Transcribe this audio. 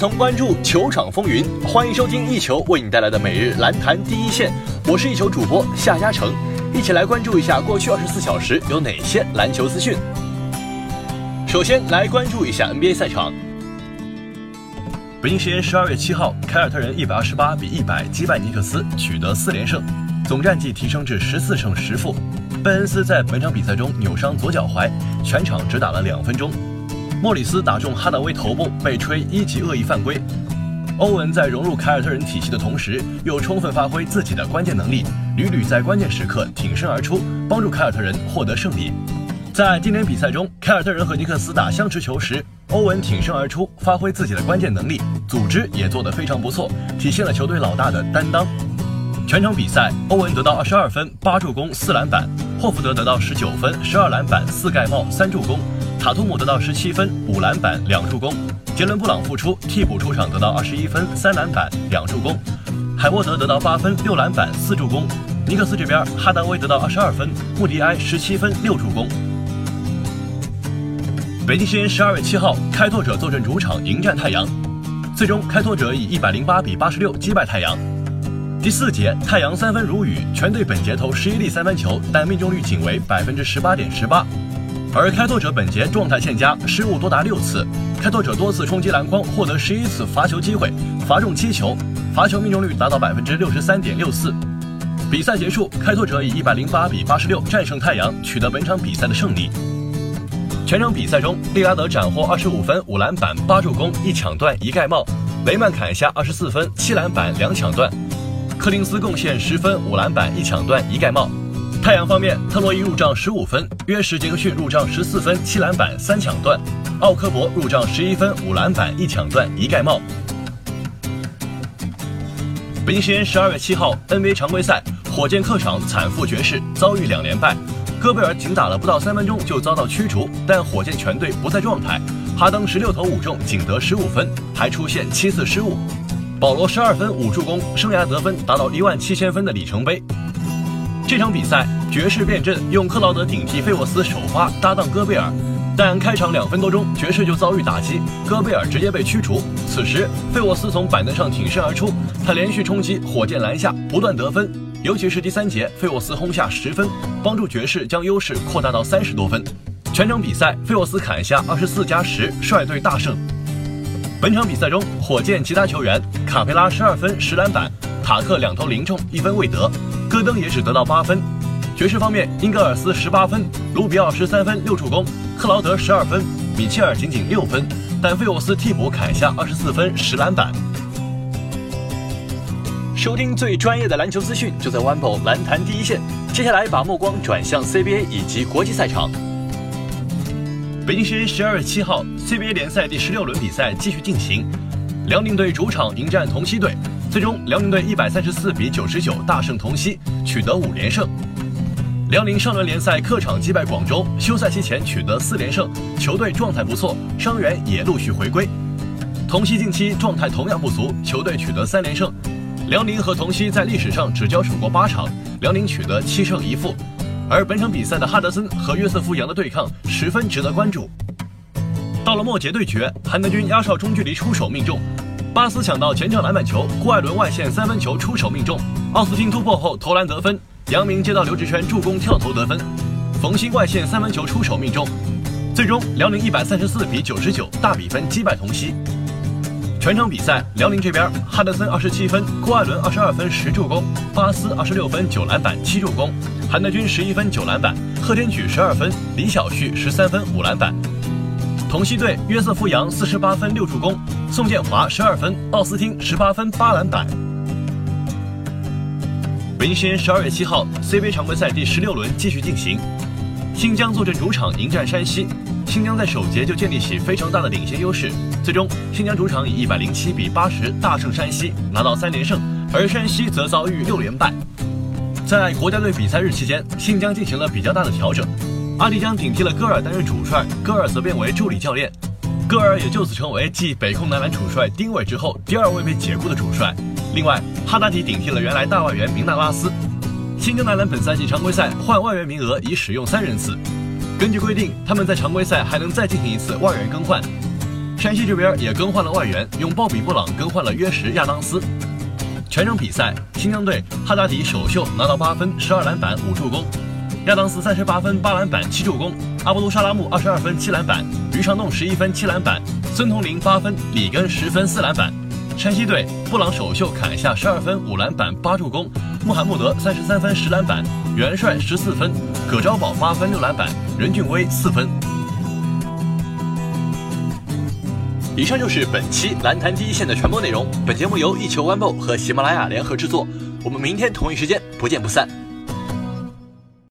同关注球场风云，欢迎收听一球为你带来的每日篮坛第一线。我是一球主播夏嘉诚，一起来关注一下过去二十四小时有哪些篮球资讯。首先来关注一下 NBA 赛场。北京时间十二月七号，凯尔特人一百二十八比一百击败尼克斯，取得四连胜，总战绩提升至十四胜十负。贝恩斯在本场比赛中扭伤左脚踝，全场只打了两分钟。莫里斯打中哈达威头部，被吹一级恶意犯规。欧文在融入凯尔特人体系的同时，又充分发挥自己的关键能力，屡屡在关键时刻挺身而出，帮助凯尔特人获得胜利。在今年比赛中，凯尔特人和尼克斯打相持球时，欧文挺身而出，发挥自己的关键能力，组织也做得非常不错，体现了球队老大的担当。全场比赛，欧文得到二十二分、八助攻、四篮板；霍福德得到十九分、十二篮板、四盖帽、三助攻。塔图姆得到十七分、五篮板、两助攻；杰伦布朗复出替补出场得到二十一分、三篮板、两助攻；海沃德得到八分、六篮板、四助攻。尼克斯这边，哈达威得到二十二分，穆迪埃十七分、六助攻。北京时间十二月七号，开拓者坐镇主场迎战太阳，最终开拓者以一百零八比八十六击败太阳。第四节，太阳三分如雨，全队本节投十一粒三分球，但命中率仅为百分之十八点十八。而开拓者本节状态欠佳，失误多达六次。开拓者多次冲击篮筐，获得十一次罚球机会，罚中七球，罚球命中率达到百分之六十三点六四。比赛结束，开拓者以一百零八比八十六战胜太阳，取得本场比赛的胜利。全场比赛中，利拉德斩获二十五分、五篮板、八助攻、一抢断、一盖帽；雷曼砍下二十四分、七篮板、两抢断；柯林斯贡献十分、五篮板、一抢断、一盖帽。太阳方面，特洛伊入账十五分，约什杰克逊入账十四分七篮板三抢断，奥科博入账十一分五篮板一抢断一盖帽。北京时间十二月七号，NBA 常规赛，火箭客场惨负爵士，遭遇两连败。戈贝尔仅打了不到三分钟就遭到驱逐，但火箭全队不在状态。哈登十六投五中，仅得十五分，还出现七次失误。保罗十二分五助攻，生涯得分达到一万七千分的里程碑。这场比赛，爵士变阵，用克劳德顶替费沃斯首发搭档戈贝尔，但开场两分多钟，爵士就遭遇打击，戈贝尔直接被驱逐。此时，费沃斯从板凳上挺身而出，他连续冲击火箭篮下，不断得分，尤其是第三节，费沃斯轰下十分，帮助爵士将优势扩大到三十多分。全场比赛，费沃斯砍下二十四加十，率队大胜。本场比赛中，火箭其他球员：卡佩拉十二分十篮板，塔克两投零中，一分未得。戈登也只得到八分。爵士方面，英格尔斯十八分，卢比奥十三分六助攻，克劳德十二分，米切尔仅仅六分。但费沃斯替补砍下二十四分十篮板。收听最专业的篮球资讯，就在 OnePo 篮坛第一线。接下来把目光转向 CBA 以及国际赛场。北京时间十二月七号，CBA 联赛第十六轮比赛继续进行，辽宁队主场迎战同曦队。最终，辽宁队一百三十四比九十九大胜同曦，取得五连胜。辽宁上轮联赛客场击败广州，休赛期前取得四连胜，球队状态不错，伤员也陆续回归。同曦近期状态同样不足，球队取得三连胜。辽宁和同曦在历史上只交手过八场，辽宁取得七胜一负。而本场比赛的哈德森和约瑟夫杨的对抗十分值得关注。到了末节对决，韩德君压哨中距离出手命中。巴斯抢到前场篮板球，郭艾伦外线三分球出手命中，奥斯汀突破后投篮得分，杨明接到刘志轩助攻跳投得分，冯鑫外线三分球出手命中，最终辽宁一百三十四比九十九大比分击败同曦。全场比赛，辽宁这边哈德森二十七分，郭艾伦二十二分十助攻，巴斯二十六分九篮板七助攻，韩德君十一分九篮板，贺天举十二分，李晓旭十三分五篮板。同曦队约瑟夫杨四十八分六助攻，宋建华十二分，奥斯汀十八分八篮板。北京时间十二月七号，CBA 常规赛第十六轮继续进行，新疆坐镇主场迎战山西。新疆在首节就建立起非常大的领先优势，最终新疆主场以一百零七比八十大胜山西，拿到三连胜，而山西则遭遇六连败。在国家队比赛日期间，新疆进行了比较大的调整。阿迪江顶替了戈尔担任主帅，戈尔则变为助理教练，戈尔也就此成为继北控男篮主帅丁伟之后第二位被解雇的主帅。另外，哈达迪顶替了原来大外援明纳拉斯。新疆男篮本赛季常规赛换外援名额已使用三人次，根据规定，他们在常规赛还能再进行一次外援更换。山西这边也更换了外援，用鲍比布朗更换了约什亚当斯。全场比赛，新疆队哈达迪首秀拿到八分、十二篮板、五助攻；亚当斯三十八分、八篮板、七助攻；阿布杜沙拉木二十二分、七篮板；于长栋十一分、七篮板；孙彤林八分，里根十分、四篮板。山西队布朗首秀砍下十二分、五篮板、八助攻；穆罕默德三十三分、十篮板；元帅十四分；葛昭宝八分、六篮板；任俊威四分。以上就是本期篮坛第一线的全部内容。本节目由一球 One 和喜马拉雅联合制作。我们明天同一时间不见不散。